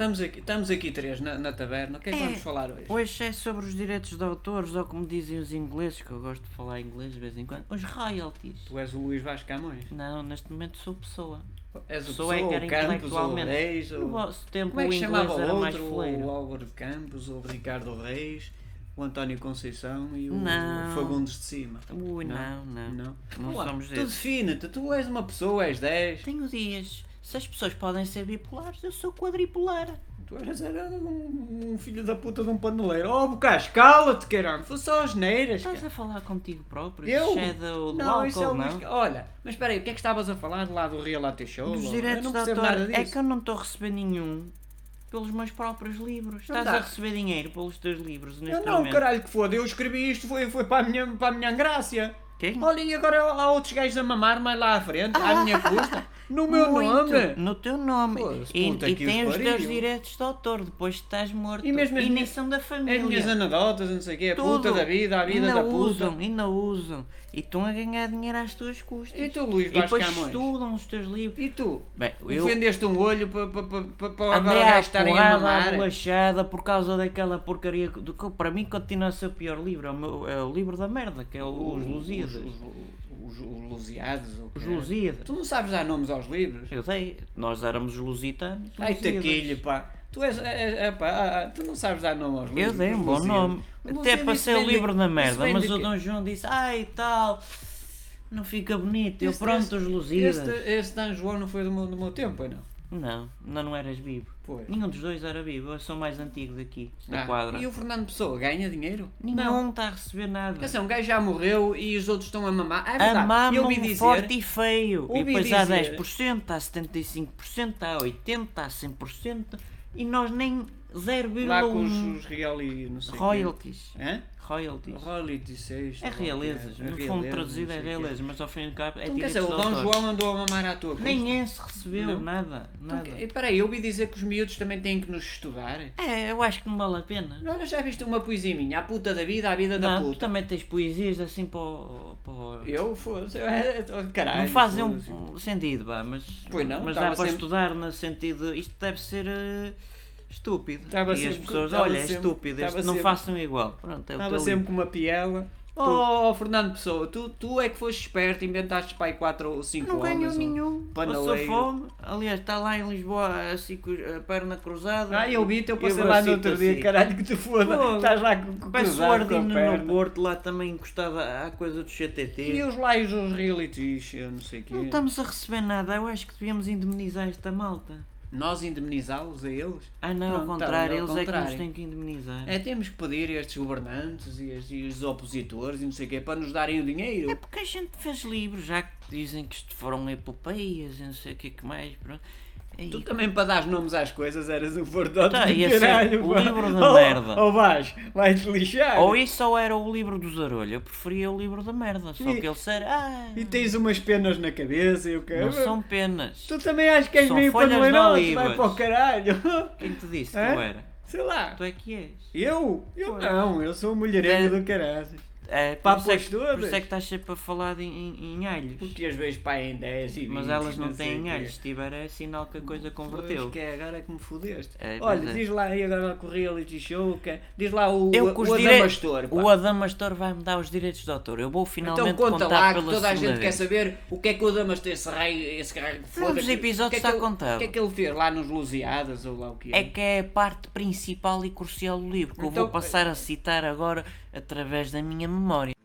Estamos aqui, estamos aqui três na, na taberna. O que é que É. vamos falar hoje? Hoje é sobre os direitos de autores, ou como dizem os ingleses, que eu gosto de falar inglês de vez em quando, os royalties. Tu és o Luís Vasco Camões. Não, neste momento sou pessoa. És o Pessoa é que o era Campos, o intelectualmente. Reis, No o... vosso tempo Como é o que inglês chamava era o mais outro? O Álvaro de Campos, o Ricardo Reis, o António Conceição e o Não. Fagundes de Cima. Ui, não, não. Não, Não Ué, somos Tu desses. define-te, tu és uma pessoa, és 10. Tenho dias. Se as pessoas podem ser bipolares, eu sou quadripolar. Tu eras era um, um filho da puta de um paneleiro. Oh, Bocás, cala-te, caramba. Foi só as neiras. Estás a falar contigo próprio? Eu? Isso é do, do Não, isso é álcool, não? Olha, mas espera aí, o que é que estavas a falar lá do Reality Show? Dos direitos não de autor. É que eu não estou a receber nenhum pelos meus próprios livros. Estás dá. a receber dinheiro pelos teus livros neste Eu não, momento. caralho, que foda. Eu escrevi isto, foi, foi para, a minha, para a minha angrácia. Quem? Olha, e agora há outros gajos a mamar mais lá à frente, à minha custa, no meu Muito, nome. No teu nome. Foda-se, E, puta e tem os os teus direitos de autor depois estás morto. E mesmo as nem minhas- são da As família. minhas anedotas, não sei o quê, a puta Tudo. da vida, a vida ainda da puta. usam, ainda usam. E estão a ganhar dinheiro às tuas custas. E tu, Luís E depois estudam os teus livros. E tu? Bem, eu Vendeste um olho para pa, pa, pa, pa, agora gajos estarem a mamar. bolachada por causa daquela porcaria. Do, que para mim continua a ser o pior livro. É o, meu- é o livro da merda, que é o, os Lusíadas. Os, os, os, os Lusiados. Os que é. Lusíadas. Tu não sabes dar nomes aos livros? Eu sei, nós éramos os lusitanos. Ai, taquilho, pá. Tu és, é, é, pá, ah, ah, tu não sabes dar nome aos livros. Eu dei um bom nome. Até ser o livro da isso merda, mas o? Dom João disse, ai tal, não fica bonito. Eu pronto, os Lusíadas. Este, este Dan João não foi do meu, do meu tempo, pois não? Não, ainda não eras vivo. Foi. Nenhum dos dois era vivo, eu sou mais antigo daqui, da Ah, quadra. E o Fernando Pessoa ganha dinheiro? Nenhum está a receber nada. Quer dizer, um gajo já morreu e os outros estão a mamar. Ah, é verdade. A eu ouvi mamam dizer. forte e feio. E ouvi depois há dizer- 10%, há 75%, há 80%, há 100%. E nós nem Lá com os, 0,1 os não sei quê. royalties. Hã? Royalties. Royalty 6. É realezas, no fundo traduzido é realezas, mas ao fim e ao cabo é Então, quer dizer, o Dom. João andou a mamar à tua custa. Nem esse recebeu Não? nada, Então, nada. que- Espera aí, eu ouvi dizer que os miúdos também têm que nos estudar. É, eu acho que não vale a pena. Olha, já viste uma poesia minha? A puta da vida, a vida da Não, tu puta. também tens poesias assim para o... para o- Eu, é- é- caralho. Não fazem um sentido, vá, mas, Pois não, mas dá para sempre- estudar no sentido. Isto deve ser eh, estúpido. Estava e as pessoas, olha, é estúpido, este não façam igual. Pronto, é Estava sempre com uma piela. Oh, Fernando Pessoa, tu, tu é que foste esperto, inventaste pai 4 ou 5 Não ganhou um nenhum. Passou fome. Aliás, está lá em Lisboa assim a perna cruzada. Ah, eu vi-te, eu passei lá no outro dia, assim. caralho, que te foda. Fogo. Estás lá com, com o Ardino no Porto, lá também encostado à coisa do CTT. E os lives dos realities, eu não sei o quê. Não estamos a receber nada, eu acho que devíamos indemnizar esta malta. Nós indemnizá-los a eles? Ah não, ao tá contrário, bem, ao eles é que nos contrário. têm que indemnizar. É, temos que pedir a estes governantes e, e os opositores e não sei o quê para nos darem o dinheiro. É porque a gente fez livros, já que dizem que isto foram epopeias e não sei o que que mais. Pronto. Tu também para dar nomes às coisas eras um fordote Tá, de caralho. o livro da merda. Oh vais, vais-te lixar. Ou isso ou era o livro do Zarolho, eu preferia o livro da merda, só E- que ele ser. Ah, E tens umas penas na cabeça e o quê? não são penas. Tu também achas que és São meio paneleirote, vai para o caralho. Quem te disse que eu era? Sei lá. Tu é que és. Eu? Eu não, eu sou mulherengo É. do caralho. É, por, Papas isso é que, por isso é que estás sempre a falar em, em, em alhos. Porque às vezes pai em 10 e 20. Mas elas não têm alhos, se tiver é sinal que a coisa Pois converteu. que é, agora é que me fodeste. É, Olha, pois é. diz lá aí agora com o reality show, que é- diz lá o, Eu o, os o direitos. Adamastor. pá. O Adamastor vai-me dar os direitos de autor. Eu vou finalmente Então conta contar lá que toda a gente quer vez. saber o que é que o Adamastor, esse raio, esse raio de foda, dos que- episódios é está que ele- contado. O que é que ele fez lá nos Lusiadas ou lá o que É que é a parte principal e crucial do livro, que eu Então, vou passar a citar agora através da minha memória.